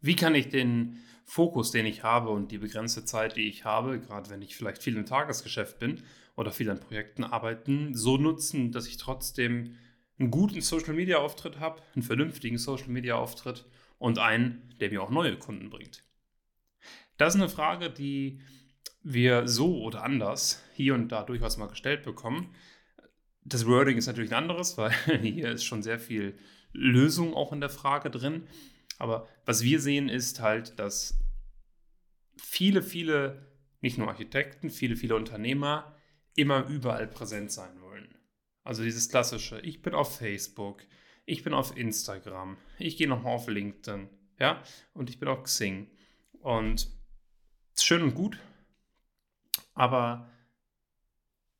Wie kann ich den Fokus, den ich habe und die begrenzte Zeit, die ich habe, gerade wenn ich vielleicht viel im Tagesgeschäft bin oder viel an Projekten arbeiten, so nutzen, dass ich trotzdem einen guten Social-Media-Auftritt habe, einen vernünftigen Social-Media-Auftritt und einen, der mir auch neue Kunden bringt? Das ist eine Frage, die wir so oder anders hier und da durchaus mal gestellt bekommen. Das Wording ist natürlich ein anderes, weil hier ist schon sehr viel Lösung auch in der Frage drin. Aber was wir sehen ist halt, dass viele, viele, nicht nur Architekten, viele, viele Unternehmer immer überall präsent sein wollen. Also dieses klassische, ich bin auf Facebook, ich bin auf Instagram, ich gehe nochmal auf LinkedIn, ja, und ich bin auf Xing. Und schön und gut, aber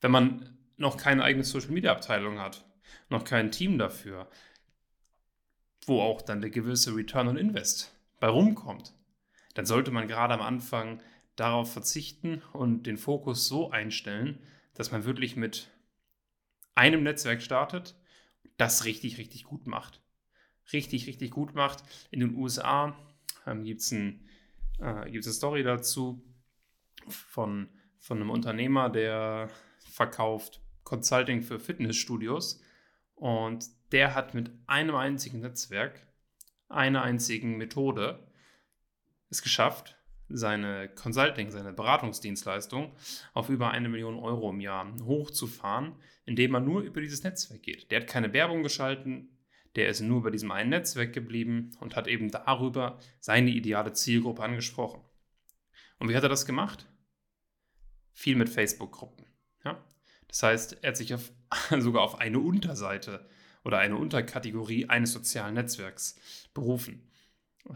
wenn man noch keine eigene Social Media Abteilung hat, noch kein Team dafür, wo auch dann der gewisse Return on Invest bei rumkommt, dann sollte man gerade am Anfang darauf verzichten und den Fokus so einstellen, dass man wirklich mit einem Netzwerk startet, das richtig, richtig gut macht. Richtig, richtig gut macht. In den USA ähm, gibt es ein, äh, eine Story dazu von, von einem Unternehmer, der verkauft Consulting für Fitnessstudios und der hat mit einem einzigen Netzwerk, einer einzigen Methode es geschafft, seine Consulting, seine Beratungsdienstleistung auf über eine Million Euro im Jahr hochzufahren, indem er nur über dieses Netzwerk geht. Der hat keine Werbung geschalten, der ist nur bei diesem einen Netzwerk geblieben und hat eben darüber seine ideale Zielgruppe angesprochen. Und wie hat er das gemacht? Viel mit Facebook-Gruppen. Das heißt, er hat sich auf, sogar auf eine Unterseite oder eine Unterkategorie eines sozialen Netzwerks berufen.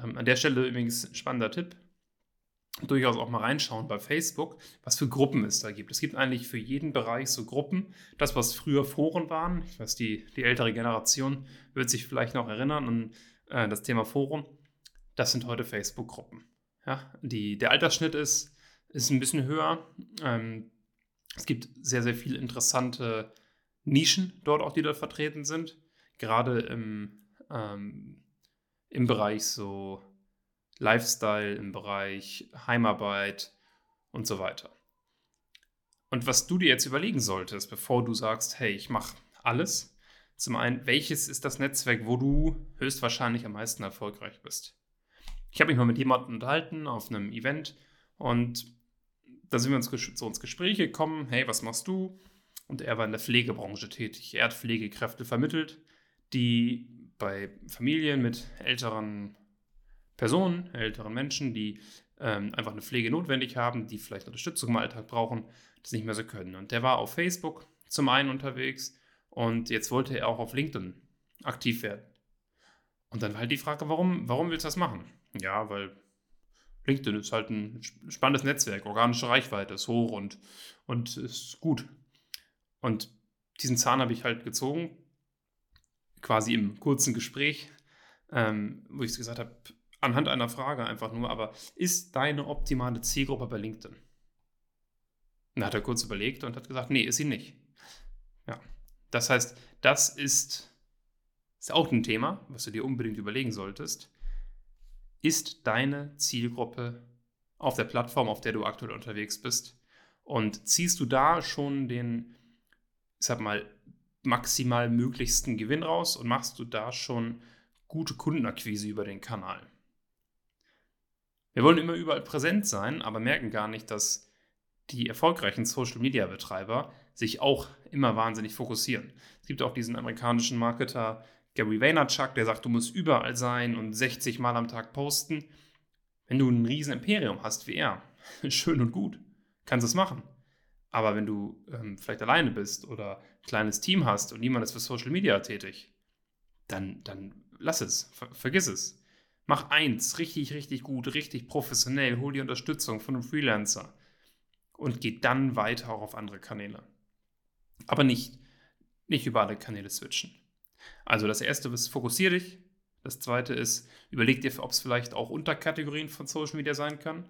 Ähm, an der Stelle übrigens ein spannender Tipp. Durchaus auch mal reinschauen bei Facebook, was für Gruppen es da gibt. Es gibt eigentlich für jeden Bereich so Gruppen. Das, was früher Foren waren, ich weiß, die, die ältere Generation wird sich vielleicht noch erinnern an äh, das Thema Forum, das sind heute Facebook-Gruppen. Ja, der Altersschnitt ist, ist ein bisschen höher. Ähm, es gibt sehr, sehr viele interessante Nischen dort auch, die dort vertreten sind. Gerade im, ähm, im Bereich so Lifestyle, im Bereich Heimarbeit und so weiter. Und was du dir jetzt überlegen solltest, bevor du sagst, hey, ich mache alles, zum einen, welches ist das Netzwerk, wo du höchstwahrscheinlich am meisten erfolgreich bist? Ich habe mich mal mit jemandem unterhalten auf einem Event und da sind wir uns zu uns Gespräche gekommen, hey, was machst du? Und er war in der Pflegebranche tätig. Er hat Pflegekräfte vermittelt, die bei Familien mit älteren Personen, älteren Menschen, die ähm, einfach eine Pflege notwendig haben, die vielleicht Unterstützung im Alltag brauchen, das nicht mehr so können. Und der war auf Facebook zum einen unterwegs und jetzt wollte er auch auf LinkedIn aktiv werden. Und dann war halt die Frage, warum, warum willst du das machen? Ja, weil LinkedIn ist halt ein spannendes Netzwerk, organische Reichweite ist hoch und, und ist gut. Und diesen Zahn habe ich halt gezogen, quasi im kurzen Gespräch, ähm, wo ich es gesagt habe, anhand einer Frage einfach nur, aber ist deine optimale Zielgruppe bei LinkedIn? Dann hat er kurz überlegt und hat gesagt, nee, ist sie nicht. Ja, das heißt, das ist, ist auch ein Thema, was du dir unbedingt überlegen solltest ist deine Zielgruppe auf der Plattform, auf der du aktuell unterwegs bist? Und ziehst du da schon den, ich sag mal, maximal möglichsten Gewinn raus und machst du da schon gute Kundenakquise über den Kanal? Wir wollen immer überall präsent sein, aber merken gar nicht, dass die erfolgreichen Social-Media-Betreiber sich auch immer wahnsinnig fokussieren. Es gibt auch diesen amerikanischen Marketer Gary Vaynerchuk, der sagt, du musst überall sein und 60 Mal am Tag posten. Wenn du ein riesen Imperium hast wie er, schön und gut, kannst du es machen. Aber wenn du ähm, vielleicht alleine bist oder ein kleines Team hast und niemand ist für Social Media tätig, dann, dann lass es, ver vergiss es. Mach eins richtig, richtig gut, richtig professionell, hol die Unterstützung von einem Freelancer und geh dann weiter auch auf andere Kanäle. Aber nicht, nicht über alle Kanäle switchen. Also das erste ist, fokussier dich. Das zweite ist, überleg dir, ob es vielleicht auch Unterkategorien von Social Media sein kann.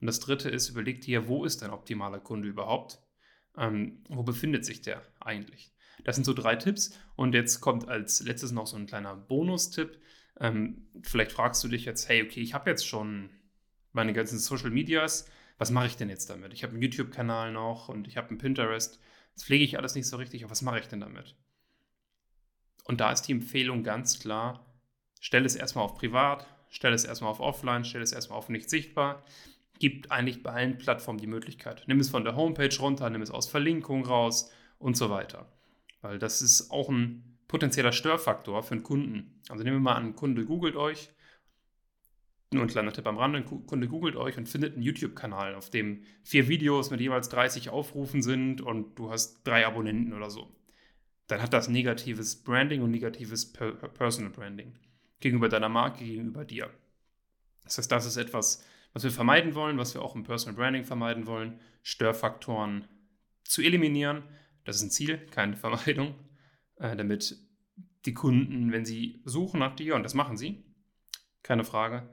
Und das dritte ist, überleg dir, wo ist dein optimaler Kunde überhaupt? Ähm, wo befindet sich der eigentlich? Das sind so drei Tipps. Und jetzt kommt als letztes noch so ein kleiner Bonustipp. Ähm, vielleicht fragst du dich jetzt, hey, okay, ich habe jetzt schon meine ganzen Social Medias, was mache ich denn jetzt damit? Ich habe einen YouTube-Kanal noch und ich habe einen Pinterest. Das pflege ich alles nicht so richtig, aber was mache ich denn damit? Und da ist die Empfehlung ganz klar, stell es erstmal auf privat, stell es erstmal auf offline, stell es erstmal auf nicht sichtbar. Gibt eigentlich bei allen Plattformen die Möglichkeit. Nimm es von der Homepage runter, nimm es aus Verlinkung raus und so weiter. Weil das ist auch ein potenzieller Störfaktor für einen Kunden. Also nehmen wir mal an, ein Kunde googelt euch, nur ein kleiner Tipp am Rande, ein Kunde googelt euch und findet einen YouTube-Kanal, auf dem vier Videos mit jeweils 30 Aufrufen sind und du hast drei Abonnenten oder so dann hat das negatives Branding und negatives Personal Branding gegenüber deiner Marke, gegenüber dir. Das heißt, das ist etwas, was wir vermeiden wollen, was wir auch im Personal Branding vermeiden wollen, Störfaktoren zu eliminieren. Das ist ein Ziel, keine Vermeidung, äh, damit die Kunden, wenn sie suchen nach dir, und das machen sie, keine Frage,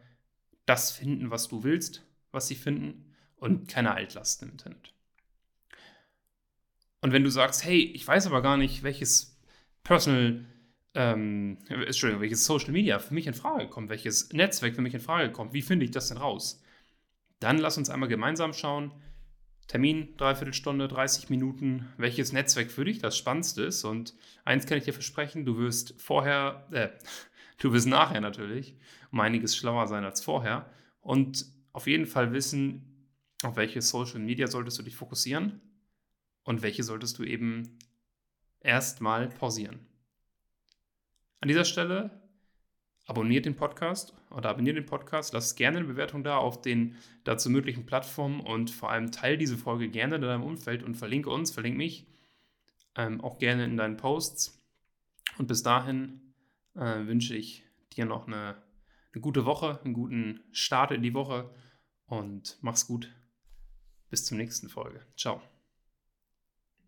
das finden, was du willst, was sie finden und keine Altlasten im Internet. Und wenn du sagst, hey, ich weiß aber gar nicht, welches Personal, ähm, Entschuldigung, welches Social Media für mich in Frage kommt, welches Netzwerk für mich in Frage kommt, wie finde ich das denn raus? Dann lass uns einmal gemeinsam schauen. Termin, dreiviertel Stunde, 30 Minuten, welches Netzwerk für dich das Spannendste ist. Und eins kann ich dir versprechen, du wirst vorher, äh, du wirst nachher natürlich um einiges schlauer sein als vorher. Und auf jeden Fall wissen, auf welche Social Media solltest du dich fokussieren und welche solltest du eben erstmal pausieren. An dieser Stelle abonniert den Podcast oder abonniert den Podcast, lass gerne eine Bewertung da auf den dazu möglichen Plattformen und vor allem teile diese Folge gerne in deinem Umfeld und verlinke uns, verlinke mich ähm, auch gerne in deinen Posts. Und bis dahin äh, wünsche ich dir noch eine, eine gute Woche, einen guten Start in die Woche und mach's gut. Bis zur nächsten Folge. Ciao.